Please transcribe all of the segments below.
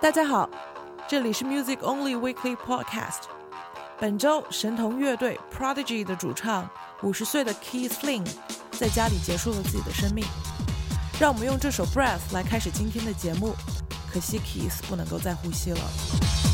大家好，这里是 Music Only Weekly Podcast。本周神童乐队 Prodigy 的主唱五十岁的 Keith Flynn 在家里结束了自己的生命。让我们用这首 Breath 来开始今天的节目。可惜 Keith 不能够再呼吸了。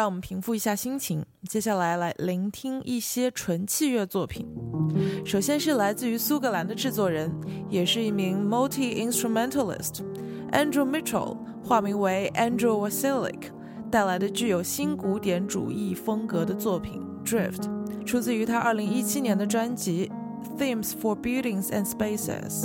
让我们平复一下心情，接下来来聆听一些纯器乐作品。首先是来自于苏格兰的制作人，也是一名 multi instrumentalist Andrew Mitchell，化名为 Andrew Wasilik，带来的具有新古典主义风格的作品《Drift》，出自于他2017年的专辑《Themes for Buildings and Spaces》。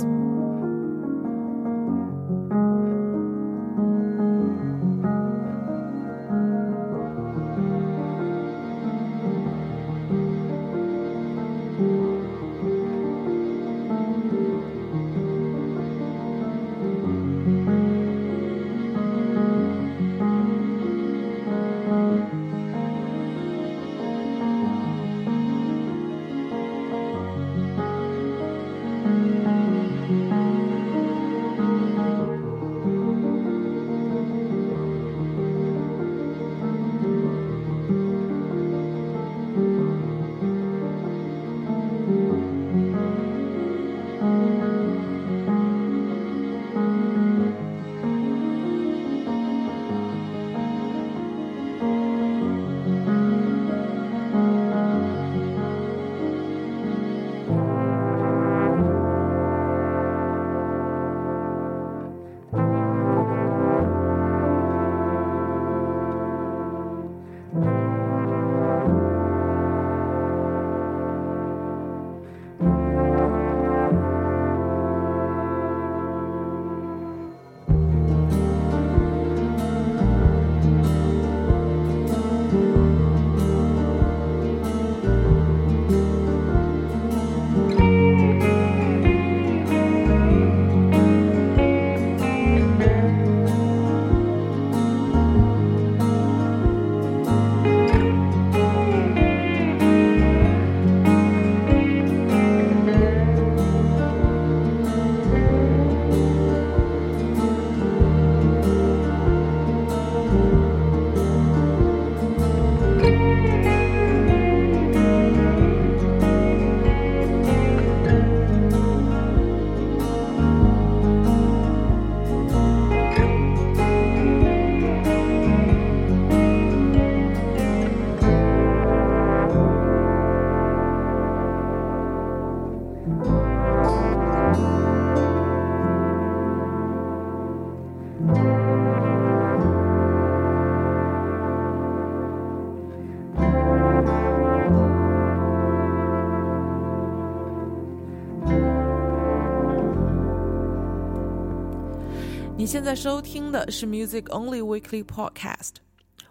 现在收听的是 Music Only Weekly Podcast。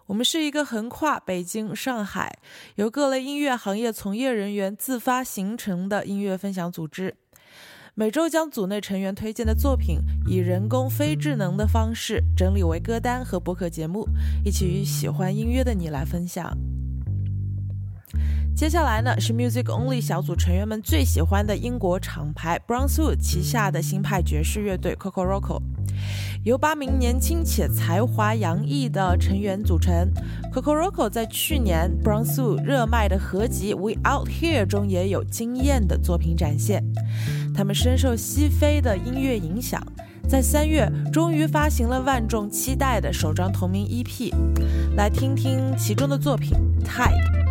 我们是一个横跨北京、上海，由各类音乐行业从业人员自发形成的音乐分享组织。每周将组内成员推荐的作品，以人工非智能的方式整理为歌单和播客节目，一起与喜欢音乐的你来分享。接下来呢，是 Music Only 小组成员们最喜欢的英国厂牌 Brownswood 旗下的新派爵士乐队 Coco Roco。由八名年轻且才华洋溢的成员组成，Coco Roco 在去年 Brownswood 热卖的合集《We Out Here》中也有惊艳的作品展现。他们深受西非的音乐影响，在三月终于发行了万众期待的首张同名 EP，来听听其中的作品《Tide》。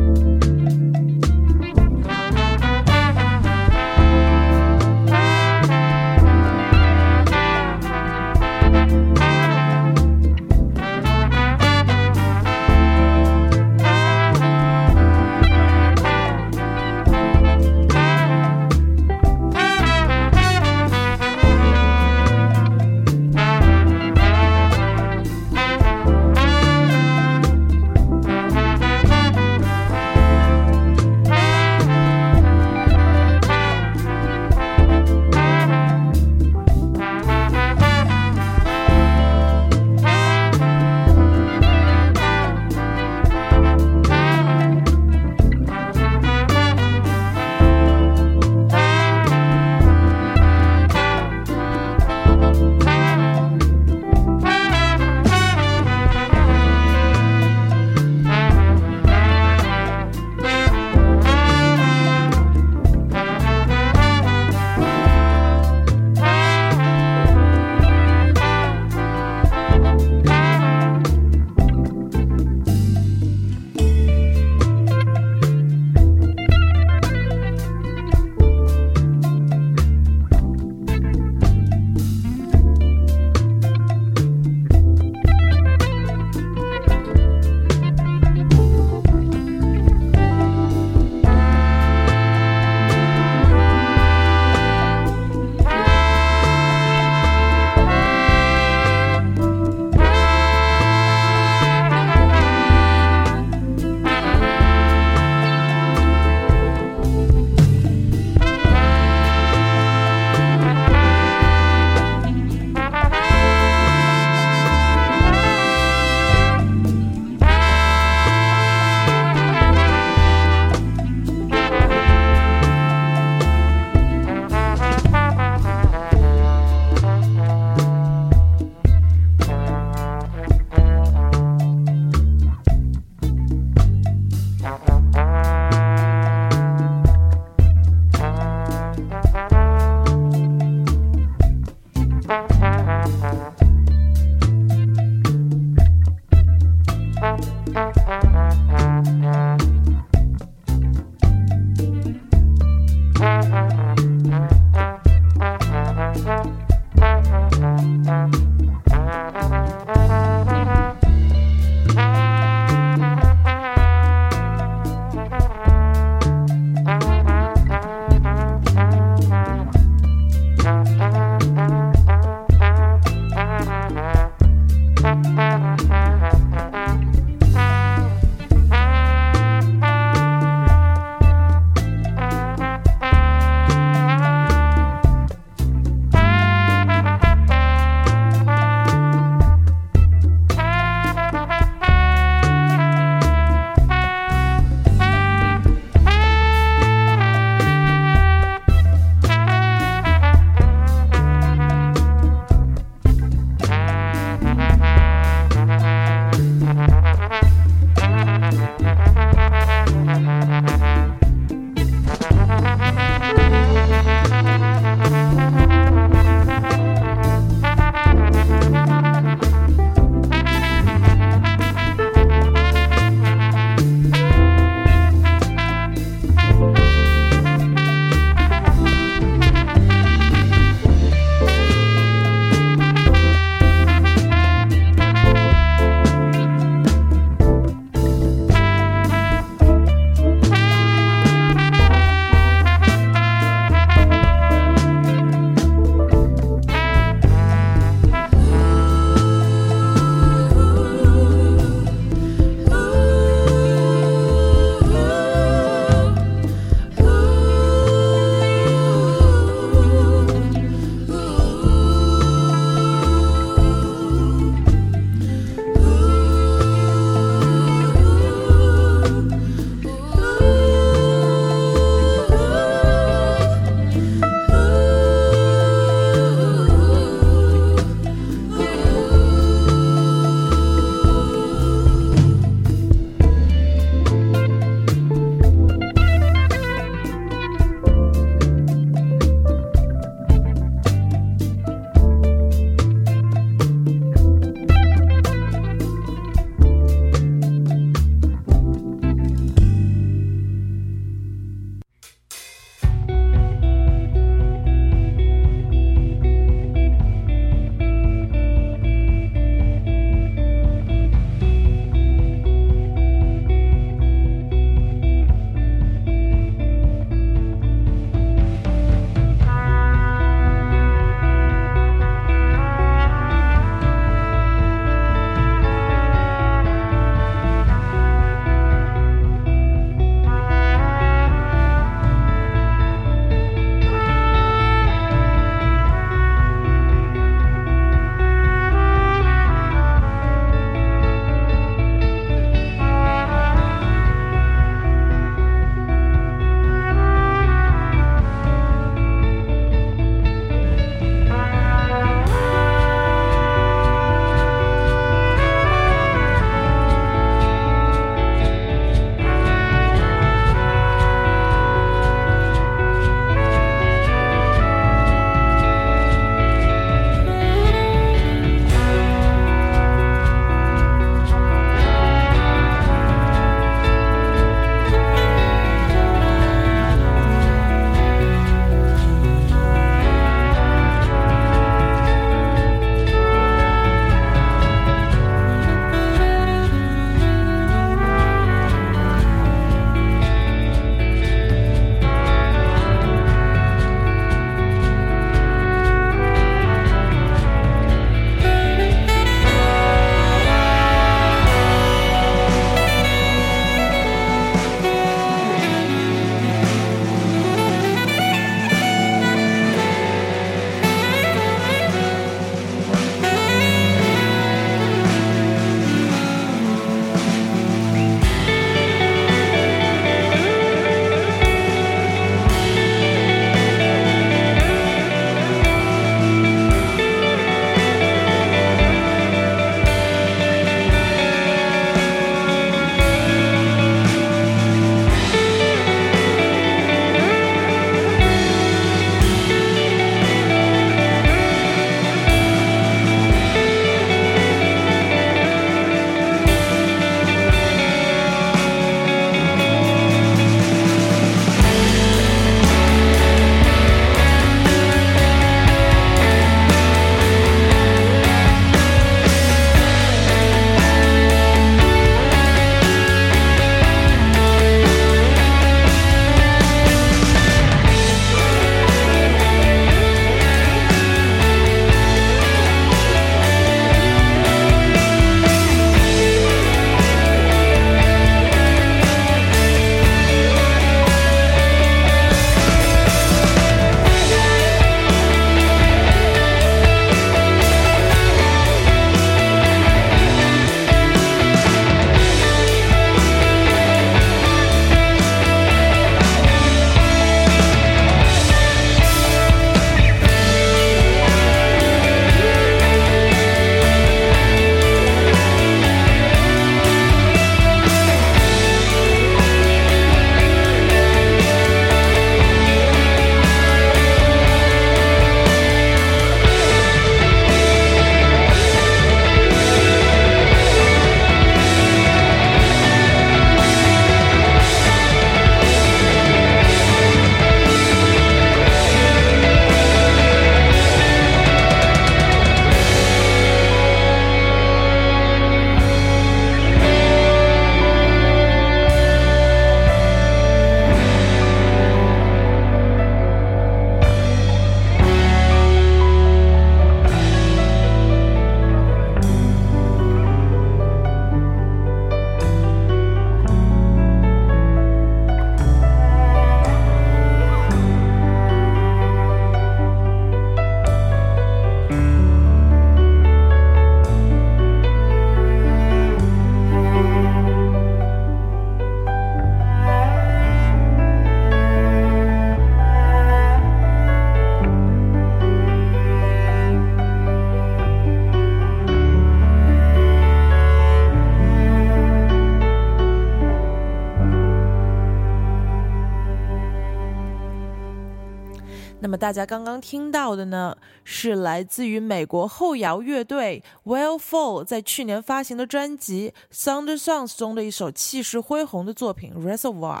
那么大家刚刚听到的呢，是来自于美国后摇乐队 Well for 在去年发行的专辑《Thunder Songs》中的一首气势恢宏的作品《Reservoir》。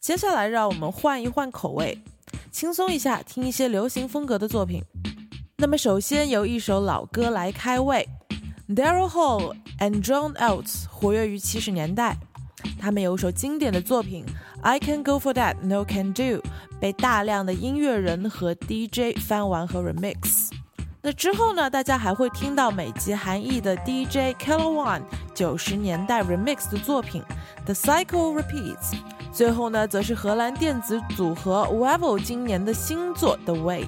接下来，让我们换一换口味，轻松一下，听一些流行风格的作品。那么，首先由一首老歌来开胃，Daryl Hall and John Oates 活跃于七十年代，他们有一首经典的作品《I Can Go For That No Can Do》。被大量的音乐人和 DJ 翻玩和 remix。那之后呢？大家还会听到美籍韩裔的 DJ k e l l o One 九十年代 remix 的作品《The Cycle Repeats》。最后呢，则是荷兰电子组合 Wavel 今年的新作《The Weight》。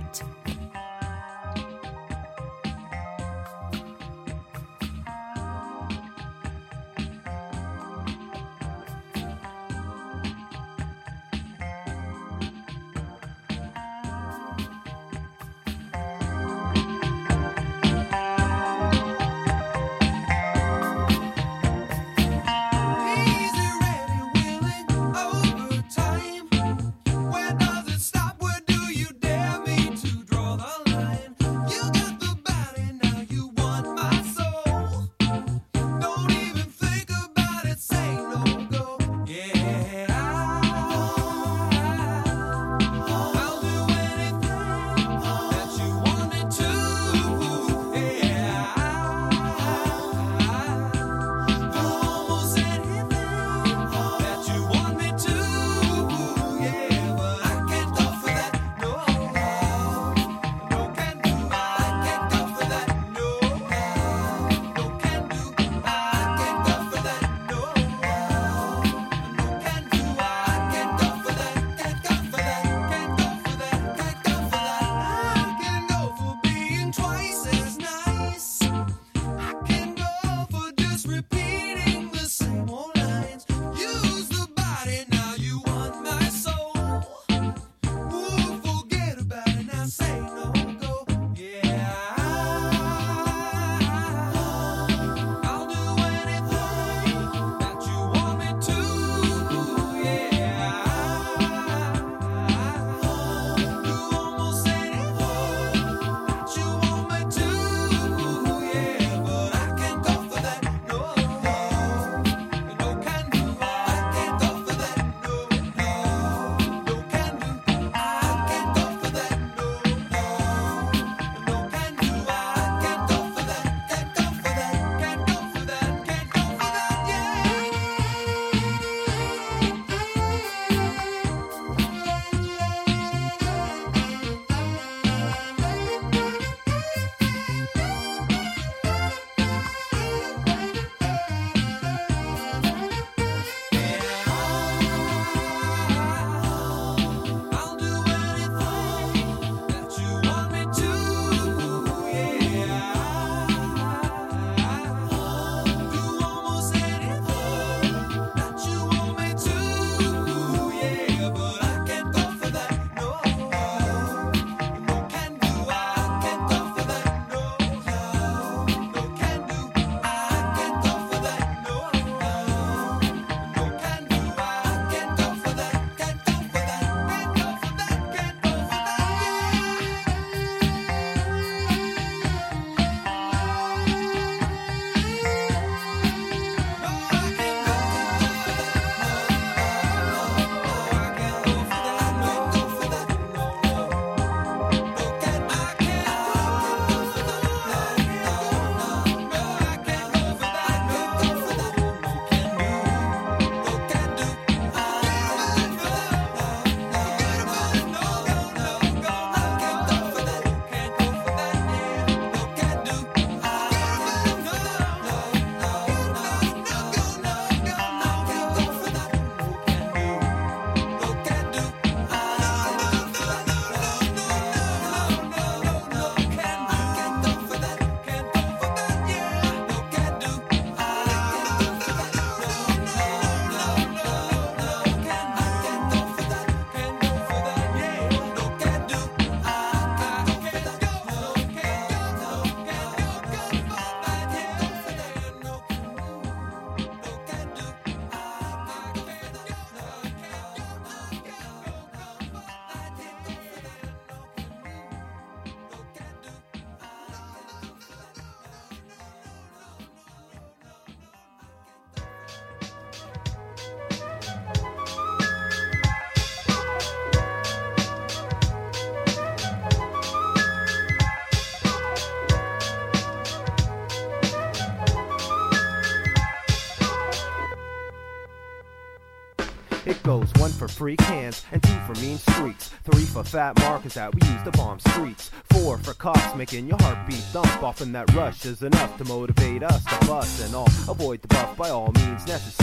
Free cans and two for mean streaks. Three for fat markers that we use to bomb streets. Four for cops making your heartbeat thump. Often that rush is enough to motivate us to bust and all. Avoid the buff by all means necessary.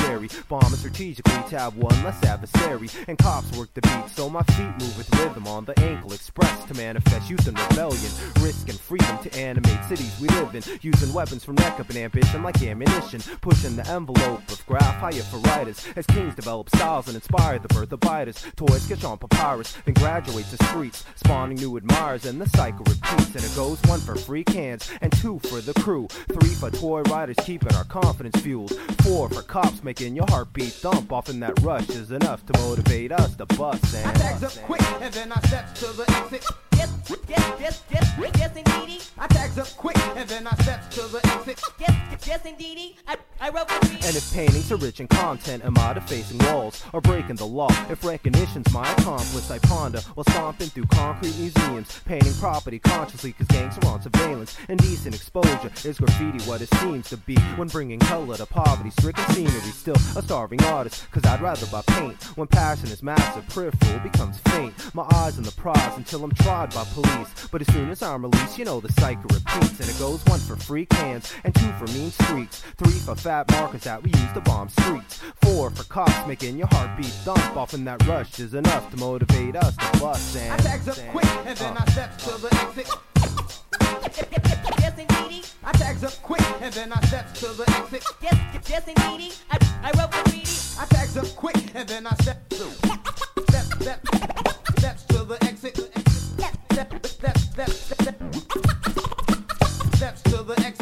Bombing strategically, tab one less adversary. And cops work the beat, so my feet move with rhythm on the ankle express to manifest youth and rebellion. Risk and freedom to animate cities we live in. Using weapons from neck up and ambition like ammunition. Pushing the envelope of graph higher for writers. As kings develop styles and inspire the birth of biters. Toys catch on papyrus, then graduate to streets. Spawning new admirers, and the cycle repeats. And it goes one for free cans, and two for the crew. Three for toy riders, keeping our confidence fueled. Four for cops, making your heartbeat thump. Often that rush is enough to motivate us to bust. And I up quick, and then I step to the exit. Yes, yes, yes, yes, indeedy. I tags up quick, and then I step to the exit. Yes, yes, indeedy. I, I wrote the. And if paintings are rich in content, am I defacing walls or breaking the law? If recognition's my accomplice, I ponder while stomping through concrete museums, painting property consciously cause gangs are on surveillance. Indecent exposure is graffiti what it seems to be when bringing color to poverty stricken scenery. Still a starving artist, cause I'd rather buy paint. When passion is massive, peripheral becomes faint. My eyes on the prize until I'm tried by police. But as soon as I'm released, you know the cycle repeats. And it goes one for free cans and two for mean streaks. Three for fat markers that we use to bomb streets. Four for cops making your heartbeat thump. Often that rush is enough to motivate us to bust. And I tags up quick, and then I step to the exit. Yes, indeedy. I tags up quick, and then I step to the exit. Yes, yes, indeedy. I, I wrote the beat. I tags up quick, and then I step to step, step, steps to the exit steps, steps, steps to the X.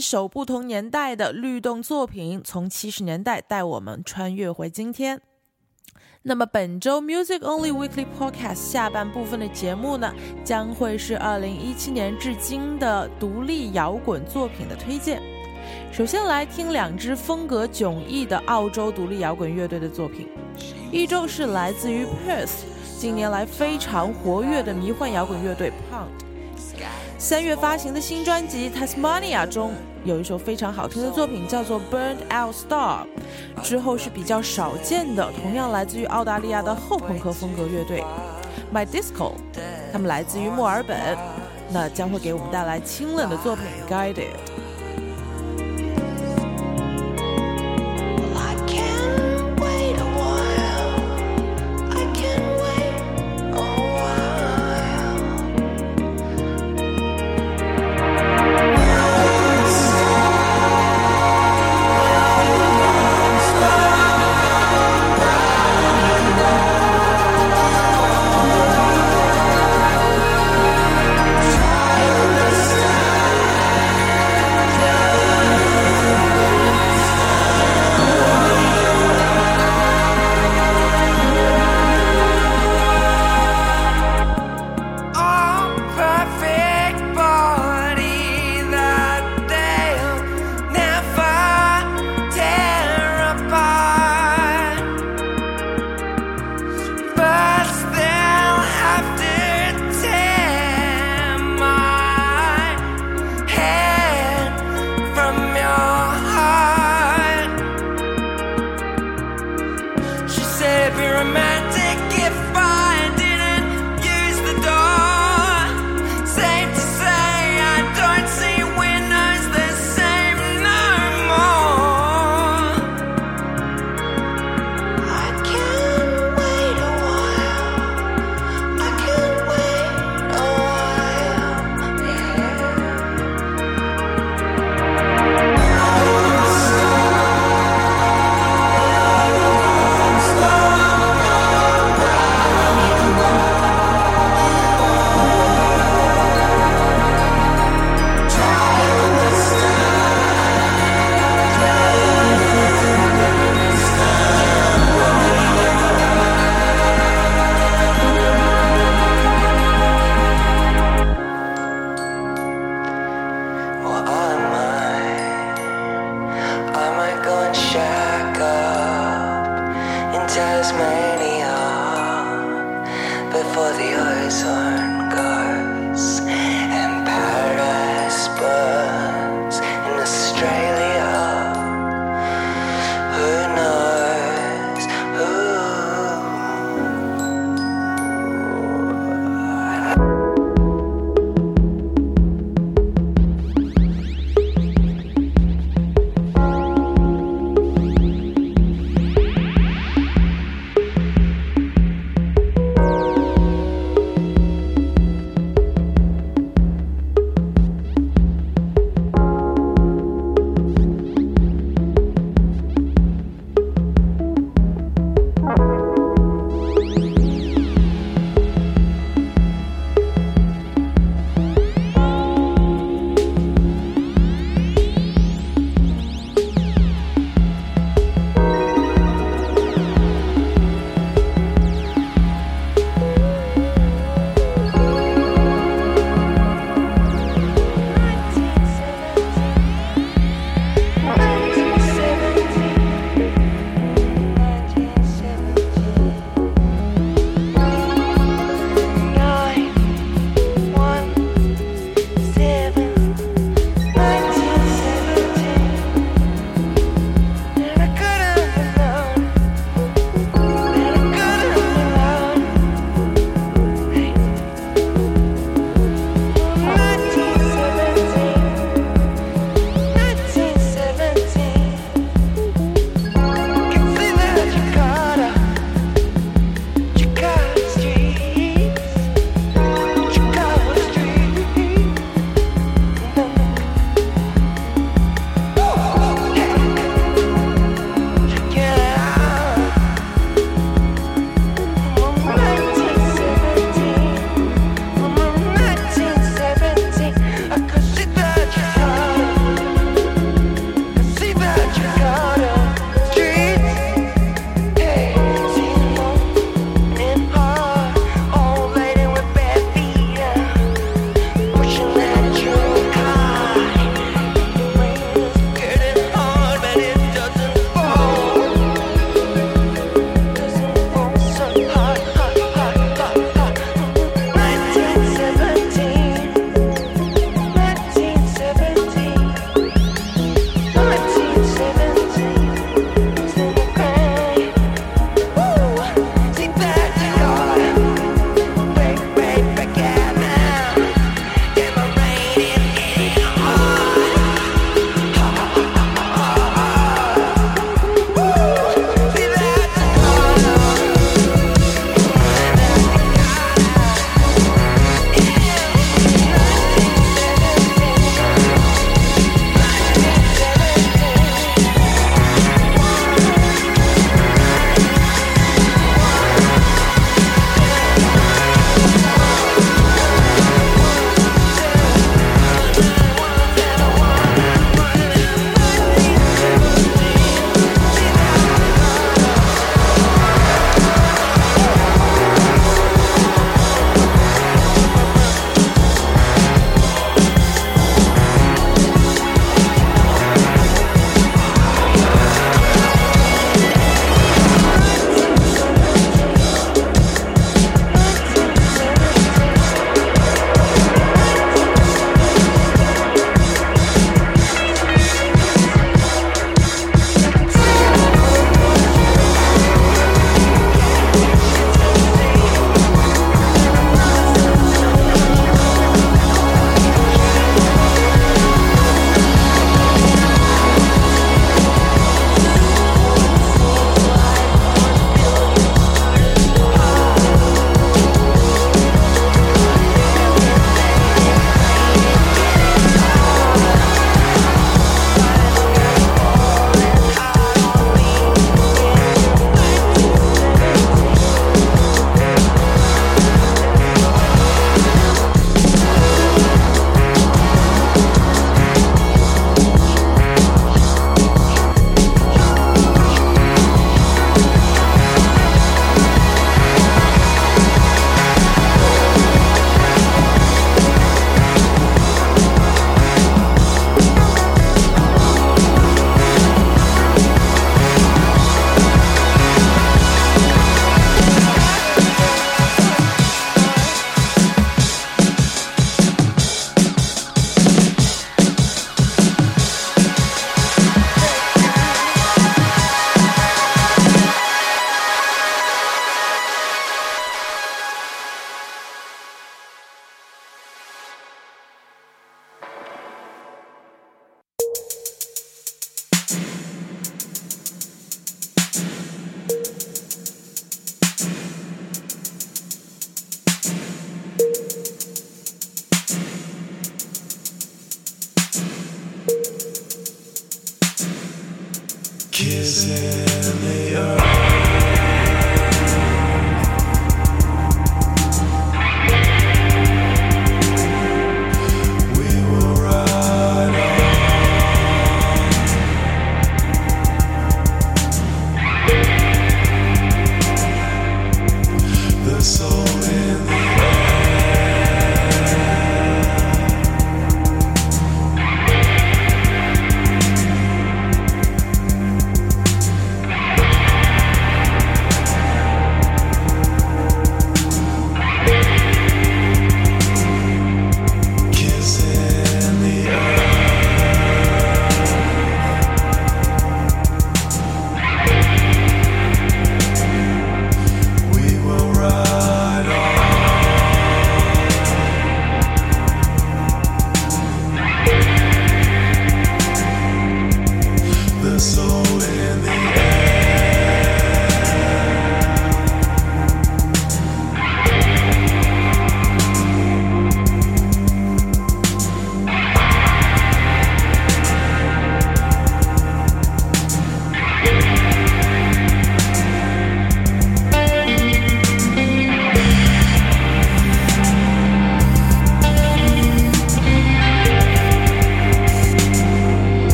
首不同年代的律动作品，从七十年代带我们穿越回今天。那么本周 Music Only Weekly Podcast 下半部分的节目呢，将会是二零一七年至今的独立摇滚作品的推荐。首先来听两支风格迥异的澳洲独立摇滚乐队的作品，一周是来自于 Perth，近年来非常活跃的迷幻摇滚乐队 Pound。三月发行的新专辑《Tasmania》中有一首非常好听的作品，叫做《Burned Out Star》。之后是比较少见的，同样来自于澳大利亚的后朋克风格乐队 My Disco，他们来自于墨尔本，那将会给我们带来清冷的作品《Guided》。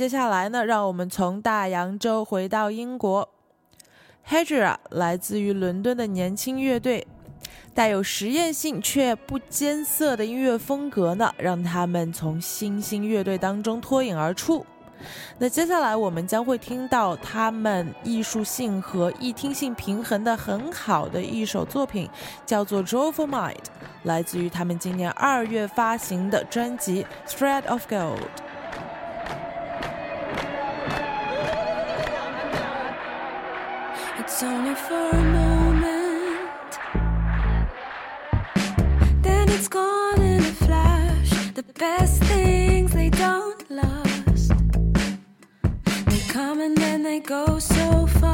接下来呢，让我们从大洋洲回到英国。Hedra 来自于伦敦的年轻乐队，带有实验性却不艰涩的音乐风格呢，让他们从新兴乐队当中脱颖而出。那接下来我们将会听到他们艺术性和易听性平衡的很好的一首作品，叫做《Joyful Mind》，来自于他们今年二月发行的专辑《Thread of Gold》。It's only for a moment. Then it's gone in a flash. The best things they don't last. They come and then they go so fast.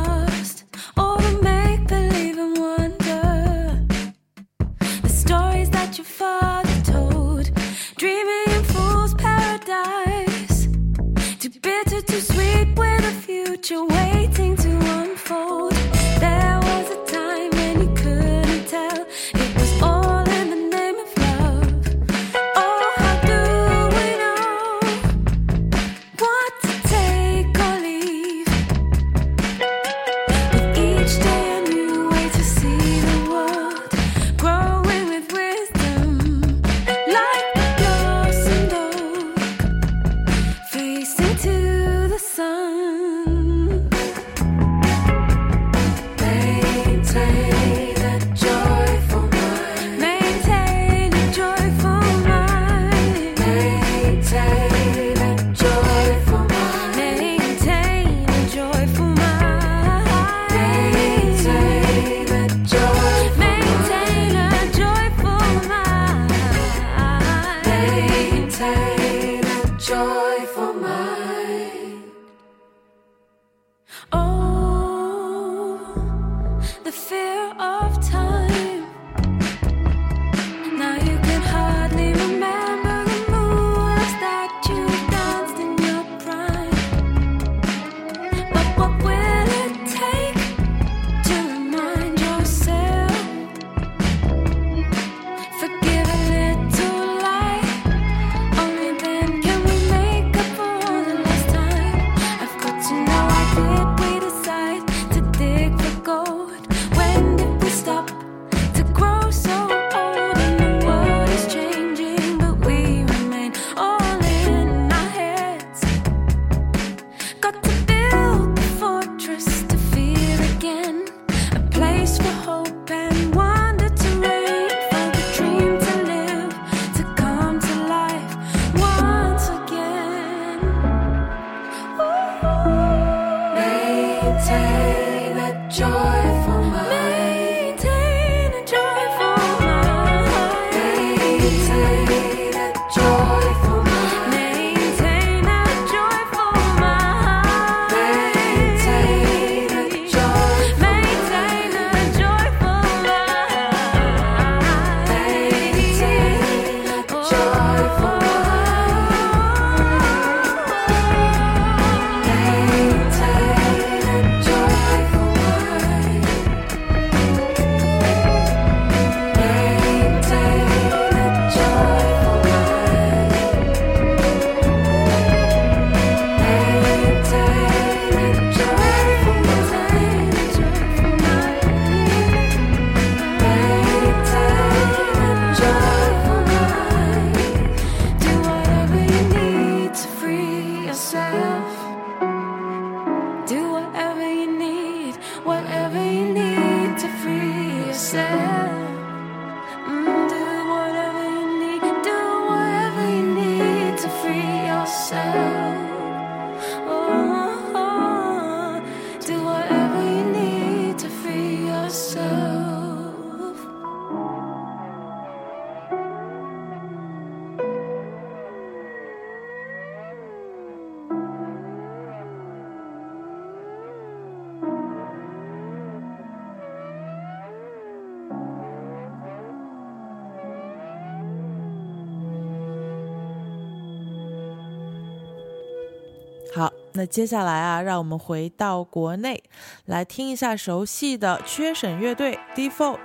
好那接下来啊，让我们回到国内，来听一下熟悉的缺省乐队 Default。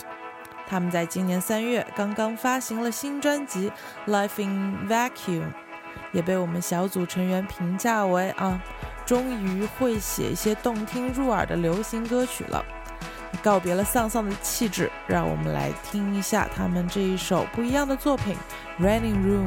他们在今年三月刚刚发行了新专辑《Life in Vacuum》，也被我们小组成员评价为啊，终于会写一些动听入耳的流行歌曲了。告别了丧丧的气质，让我们来听一下他们这一首不一样的作品《Running Room》。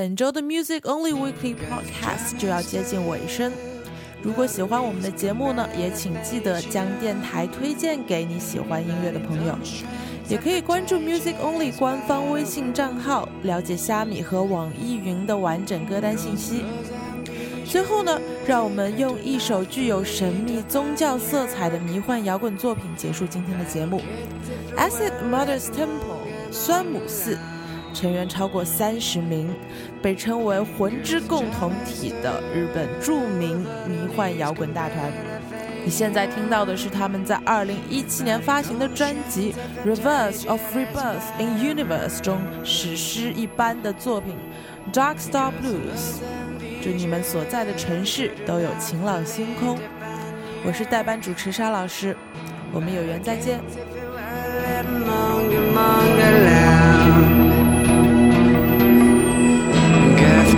本周的 Music Only Weekly Podcast 就要接近尾声。如果喜欢我们的节目呢，也请记得将电台推荐给你喜欢音乐的朋友，也可以关注 Music Only 官方微信账号，了解虾米和网易云的完整歌单信息。最后呢，让我们用一首具有神秘宗教色彩的迷幻摇滚作品结束今天的节目，《Acid Mother's Temple》酸母寺。成员超过三十名，被称为“魂之共同体”的日本著名迷幻摇滚大团。你现在听到的是他们在2017年发行的专辑《Reverse of Rebirth in Universe》中史诗一般的作品《Dark Star Blues》。祝你们所在的城市都有晴朗星空。我是代班主持沙老师，我们有缘再见。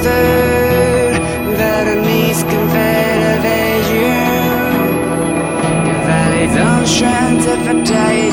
stör Världens konfederation Väldigt omskönt att för dig